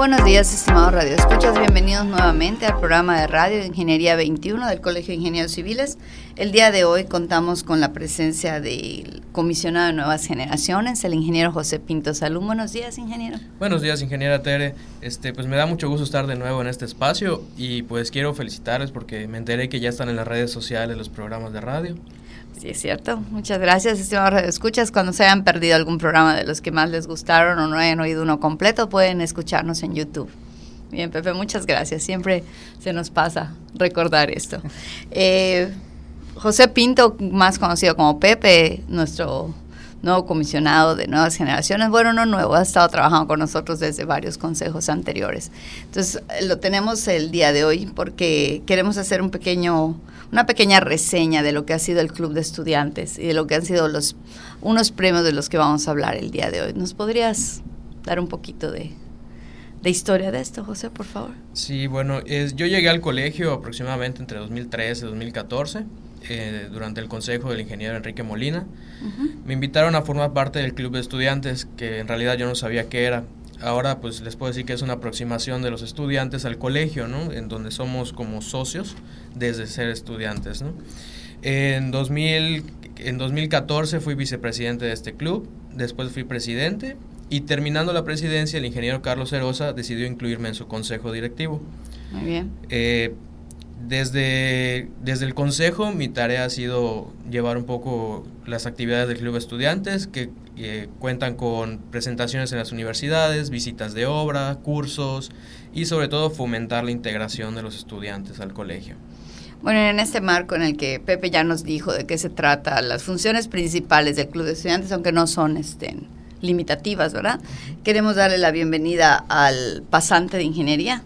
buenos días, estimados Radio Escuchas. Bienvenidos nuevamente al programa de radio de Ingeniería 21 del Colegio de Ingenieros Civiles. El día de hoy contamos con la presencia del comisionado de Nuevas Generaciones, el ingeniero José Pinto Salud. Buenos días, ingeniero. Buenos días, ingeniera Tere. Este, pues me da mucho gusto estar de nuevo en este espacio y pues quiero felicitarles porque me enteré que ya están en las redes sociales los programas de radio. Sí, es cierto. Muchas gracias, estimados escuchas. Cuando se hayan perdido algún programa de los que más les gustaron o no hayan oído uno completo, pueden escucharnos en YouTube. Bien, Pepe, muchas gracias. Siempre se nos pasa recordar esto. Eh, José Pinto, más conocido como Pepe, nuestro nuevo comisionado de nuevas generaciones. Bueno, no nuevo, ha estado trabajando con nosotros desde varios consejos anteriores. Entonces, lo tenemos el día de hoy porque queremos hacer un pequeño una pequeña reseña de lo que ha sido el Club de Estudiantes y de lo que han sido los unos premios de los que vamos a hablar el día de hoy. ¿Nos podrías dar un poquito de, historia de esto, José, por favor? Sí, bueno, es, yo llegué al colegio aproximadamente entre 2013 y 2014. Eh, durante el consejo del ingeniero Enrique Molina. Me invitaron a formar parte del club de estudiantes, que en realidad yo no sabía qué era ahora pues les puedo decir que es una aproximación de los estudiantes al colegio, ¿no? En donde somos como socios desde ser estudiantes, ¿no? En, 2000, en 2014 fui vicepresidente de este club, después fui presidente y terminando la presidencia el ingeniero Carlos Cerosa decidió incluirme en su consejo directivo. Muy bien. Eh, desde, desde el consejo mi tarea ha sido llevar un poco las actividades del club de estudiantes que cuentan con presentaciones en las universidades, visitas de obra, cursos y sobre todo fomentar la integración de los estudiantes al colegio. Bueno, en este marco en el que Pepe ya nos dijo de qué se trata, las funciones principales del Club de Estudiantes, aunque no son este, limitativas, ¿verdad? Queremos darle la bienvenida al pasante de ingeniería,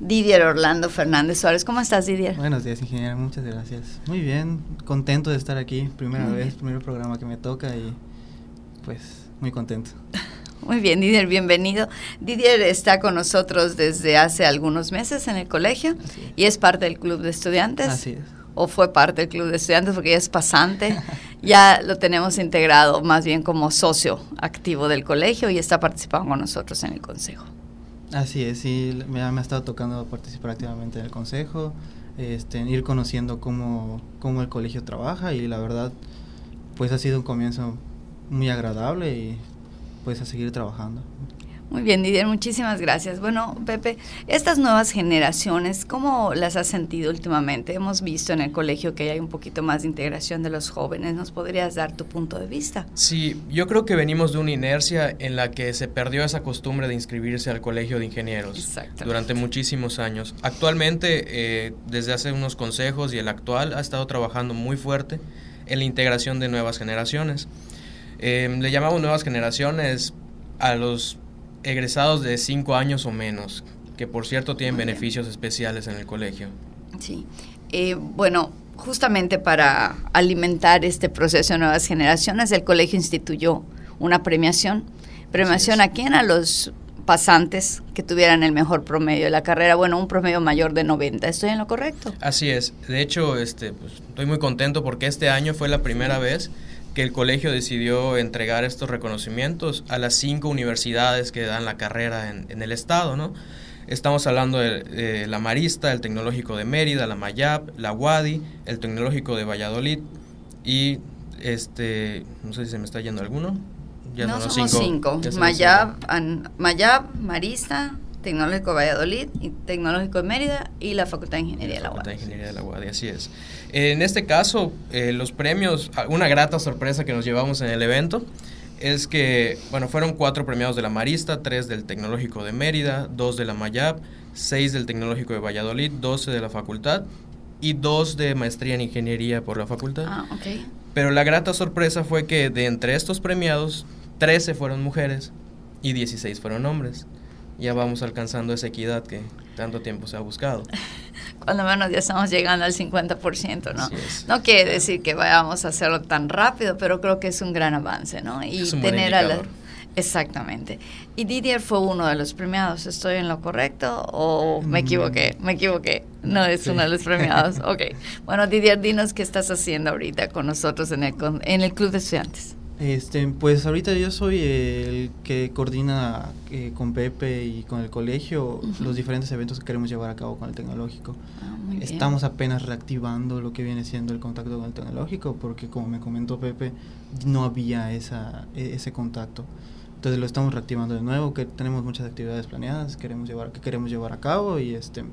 Didier Orlando Fernández Suárez. ¿Cómo estás, Didier? Buenos días, ingeniero. Muchas gracias. Muy bien, contento de estar aquí. Primera vez, primer programa que me toca y pues muy contento. Muy bien, Didier, bienvenido. Didier está con nosotros desde hace algunos meses en el colegio y es parte del club de estudiantes. Así es. O fue parte del club de estudiantes porque ya es pasante. ya lo tenemos integrado más bien como socio activo del colegio y está participando con nosotros en el consejo. Así es, sí, me, ha estado tocando participar activamente en el consejo, este, ir conociendo cómo, cómo el colegio trabaja y la verdad, pues ha sido un comienzo muy agradable y pues a seguir trabajando. Muy bien, Didier, muchísimas gracias. Bueno, Pepe, estas nuevas generaciones, ¿cómo las has sentido últimamente? Hemos visto en el colegio que hay un poquito más de integración de los jóvenes. ¿Nos podrías dar tu punto de vista? Sí, yo creo que venimos de una inercia en la que se perdió esa costumbre de inscribirse al colegio de ingenieros durante muchísimos años. Actualmente, eh, desde hace unos consejos y el actual ha estado trabajando muy fuerte en la integración de nuevas generaciones. Eh, le llamamos nuevas generaciones a los egresados de 5 años o menos, que por cierto tienen beneficios especiales en el colegio. Sí. Eh, bueno, justamente para alimentar este proceso de nuevas generaciones, el colegio instituyó una premiación. ¿Premiación a quién? A los pasantes que tuvieran el mejor promedio de la carrera, bueno, un promedio mayor de 90. ¿Estoy en lo correcto? Así es. De hecho, este, pues, estoy muy contento porque este año fue la primera vez que el colegio decidió entregar estos reconocimientos a las cinco universidades que dan la carrera en, el estado, ¿no? Estamos hablando de, la Marista, el Tecnológico de Mérida, la Mayab, la UADI, el Tecnológico de Valladolid y este, no sé si se me está yendo alguno. Ya no, somos cinco. Mayab, Mayab, Marista, Tecnológico de Valladolid, y Tecnológico de Mérida y la Facultad de Ingeniería de la Facultad de Ingeniería de la UADI, así es. En este caso, eh, los premios, una grata sorpresa que nos llevamos en el evento es que, bueno, fueron cuatro premiados de la Marista, tres del Tecnológico de Mérida, dos de la Mayab, seis del Tecnológico de Valladolid, doce de la facultad y dos de maestría en ingeniería por la facultad. Ah, ok. Pero la grata sorpresa fue que de entre estos premiados, 13 fueron mujeres y 16 fueron hombres ya vamos alcanzando esa equidad que tanto tiempo se ha buscado. Cuando menos ya estamos llegando al 50%, ¿no? No quiere decir que vayamos a hacerlo tan rápido, pero creo que es un gran avance, ¿no? Y es un tener a Exactamente. Y Didier fue uno de los premiados. ¿Estoy en lo correcto o me equivoqué? Me equivoqué. No es uno de los premiados. ok. Bueno, Didier, dinos qué estás haciendo ahorita con nosotros en el, en el Club de Estudiantes. Este, pues ahorita yo soy el que coordina eh, con Pepe y con el colegio los diferentes eventos que queremos llevar a cabo con el tecnológico. Ah, Estamos apenas reactivando lo que viene siendo el contacto con el tecnológico porque como me comentó Pepe, no había esa, e, ese contacto. Entonces lo estamos reactivando de nuevo, que tenemos muchas actividades planeadas queremos llevar, que queremos llevar a cabo y este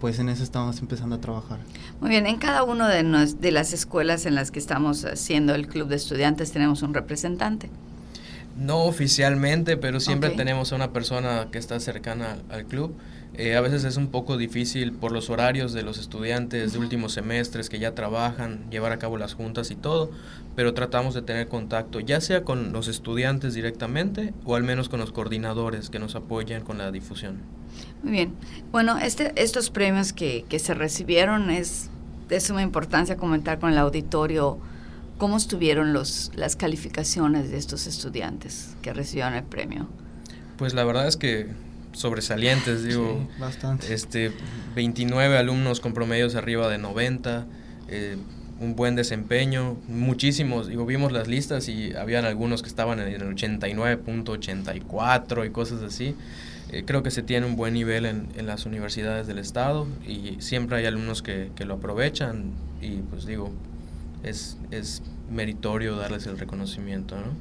pues en eso estamos empezando a trabajar. Muy bien, en cada una de, de las escuelas en las que estamos haciendo el club de estudiantes tenemos un representante. No oficialmente, pero siempre tenemos a una persona que está cercana al club. Eh, a veces es un poco difícil por los horarios de los estudiantes de últimos semestres que ya trabajan, llevar a cabo las juntas y todo, pero tratamos de tener contacto ya sea con los estudiantes directamente o al menos con los coordinadores que nos apoyan con la difusión. Muy bien. Bueno, este, estos premios que, que se recibieron es de suma importancia comentar con el auditorio cómo estuvieron los, las calificaciones de estos estudiantes que recibieron el premio. Pues la verdad es que sobresalientes, digo, bastante. este 29 alumnos con promedios arriba de 90, eh, un buen desempeño, muchísimos, digo, vimos las listas y habían algunos que estaban en el 89.84 y cosas así. Eh, creo que se tiene un buen nivel en, en, las universidades del estado y siempre hay alumnos que, que lo aprovechan y pues digo, es, es meritorio darles el reconocimiento, ¿no?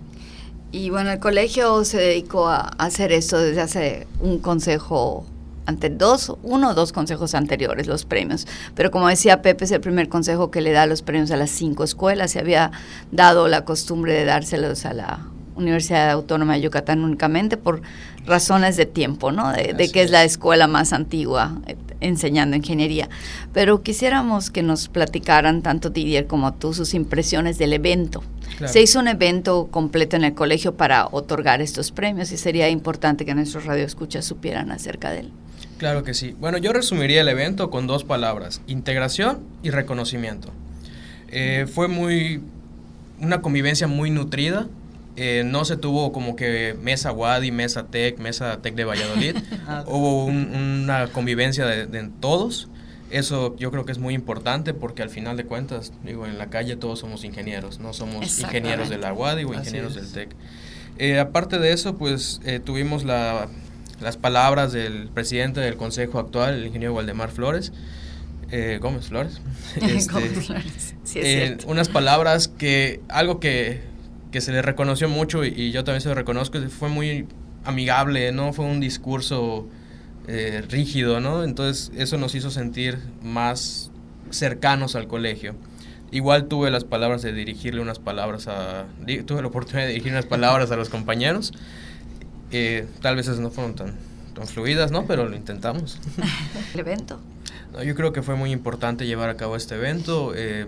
Y bueno, el colegio se dedicó a hacer esto desde hace un consejo ante dos, uno o dos consejos anteriores, los premios. Pero como decía Pepe, es el primer consejo que le da los premios a las cinco escuelas. Se había dado la costumbre de dárselos a la Universidad Autónoma de Yucatán únicamente por razones de tiempo, ¿no? De, que es la escuela más antigua eh, enseñando ingeniería. Pero quisiéramos que nos platicaran tanto Didier como tú sus impresiones del evento. Se hizo un evento completo en el colegio para otorgar estos premios y sería importante que nuestros radioescuchas supieran acerca de él. Claro que sí. Bueno, yo resumiría el evento con dos palabras, integración y reconocimiento. Eh, fue muy una convivencia muy nutrida eh, no se tuvo como que mesa Wadi, mesa Tech, mesa Tech de Valladolid. Ah. Hubo una convivencia de, todos. Eso yo creo que es muy importante porque al final de cuentas, digo, en la calle todos somos ingenieros, no somos ingenieros de la Wadi o ingenieros del Tech. Eh, aparte de eso, pues eh, tuvimos la, las palabras del presidente del consejo actual, el ingeniero Waldemar Flores. Gómez Flores. Este, Gómez Flores. Sí, es unas palabras que, algo que que se le reconoció mucho y, yo también se lo reconozco, fue muy amigable, no fue un discurso eh, rígido, ¿no? Entonces eso nos hizo sentir más cercanos al colegio. Igual tuve las palabras de dirigirle unas palabras a... tuve la oportunidad de dirigir unas palabras a los compañeros. Eh, tal vez esas no fueron tan, tan fluidas, ¿no? Pero lo intentamos. ¿El evento? yo creo que fue muy importante llevar a cabo este evento. Eh,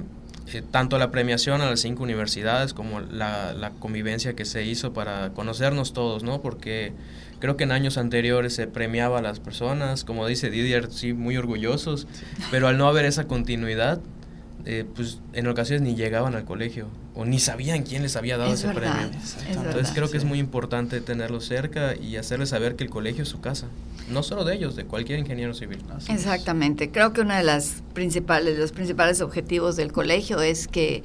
eh, tanto la premiación a las cinco universidades como la, la, convivencia que se hizo para conocernos todos, ¿no? Porque creo que en años anteriores se premiaba a las personas, como dice Didier, sí, muy orgullosos, pero al no haber esa continuidad, eh, pues en ocasiones ni llegaban al colegio o ni sabían quién les había dado ese premio. Entonces creo que es muy importante tenerlos cerca y hacerles saber que el colegio es su casa, no solo de ellos, de cualquier ingeniero civil. Exactamente, creo que uno de las principales, los principales objetivos del colegio es que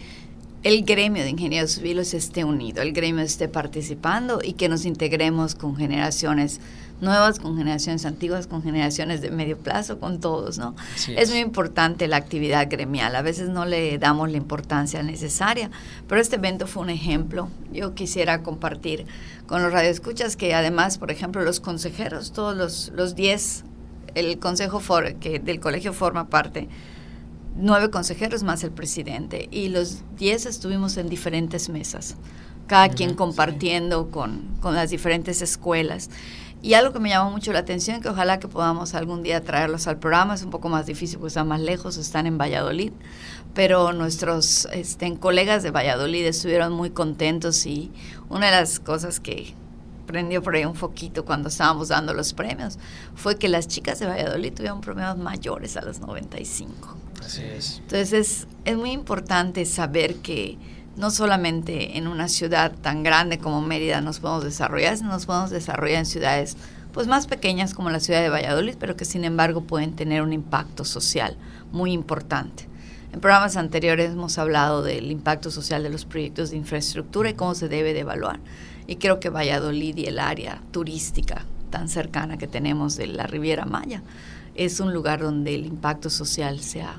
el gremio de ingenieros civiles esté unido, el gremio esté participando y que nos integremos con generaciones nuevas, con generaciones antiguas, con generaciones de medio plazo, con todos, ¿no? Es. muy importante la actividad gremial, a veces no le damos la importancia necesaria, pero este evento fue un ejemplo. Yo quisiera compartir con los radioescuchas que además, por ejemplo, los consejeros, todos los, los 10, el consejo for, que del colegio forma parte, nueve consejeros más el presidente, y los 10 estuvimos en diferentes mesas cada quien compartiendo con, con, las diferentes escuelas. Y algo que me llamó mucho la atención, que ojalá que podamos algún día traerlos al programa, es un poco más difícil porque están más lejos, están en Valladolid, pero nuestros este, colegas de Valladolid estuvieron muy contentos y una de las cosas que prendió por ahí un foquito cuando estábamos dando los premios fue que las chicas de Valladolid tuvieron premios mayores a los 95. Así es. Entonces es muy importante saber que no solamente en una ciudad tan grande como Mérida nos podemos desarrollar, sino nos podemos desarrollar en ciudades pues más pequeñas como la ciudad de Valladolid, pero que sin embargo pueden tener un impacto social muy importante. En programas anteriores hemos hablado del impacto social de los proyectos de infraestructura y cómo se debe de evaluar. Y creo que Valladolid y el área turística tan cercana que tenemos de la Riviera Maya es un lugar donde el impacto social se ha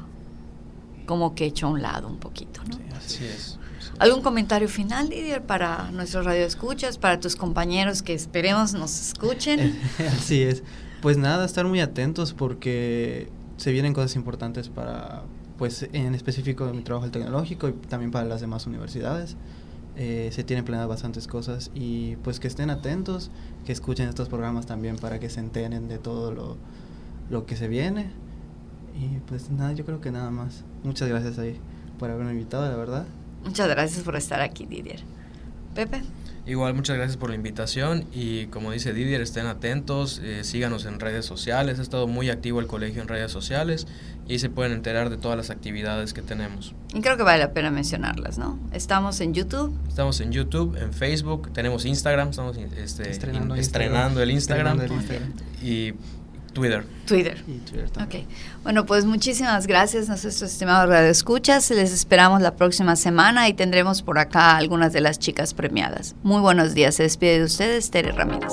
como que hecho a un lado un poquito. ¿no? Sí, así es. ¿Algún comentario final, Didier, para nuestros radioescuchas, para tus compañeros que esperemos nos escuchen? Así es. Pues nada, estar muy atentos porque se vienen cosas importantes para, pues en específico mi trabajo el tecnológico y también para las demás universidades. Eh, se tienen planeadas bastantes cosas y pues que estén atentos, que escuchen estos programas también para que se enteren de todo lo, lo que se viene. Y pues nada, yo creo que nada más. Muchas gracias ahí por haberme invitado, la verdad. Muchas gracias por estar aquí, Didier. Pepe. Igual, muchas gracias por la invitación y como dice Didier, estén atentos, eh, síganos en redes sociales, ha estado muy activo el colegio en redes sociales y se pueden enterar de todas las actividades que tenemos. Y creo que vale la pena mencionarlas, ¿no? Estamos en YouTube. Estamos en YouTube, en Facebook, tenemos Instagram, estamos este, Estrenando in- Instagram. estrenando el Instagram, Estrenando el Instagram. y Twitter. Twitter. Y Twitter también. Ok. Bueno, pues muchísimas gracias, nuestros estimados radioescuchas. Les esperamos la próxima semana y tendremos por acá algunas de las chicas premiadas. Muy buenos días. Se despide de ustedes, Tere Ramírez.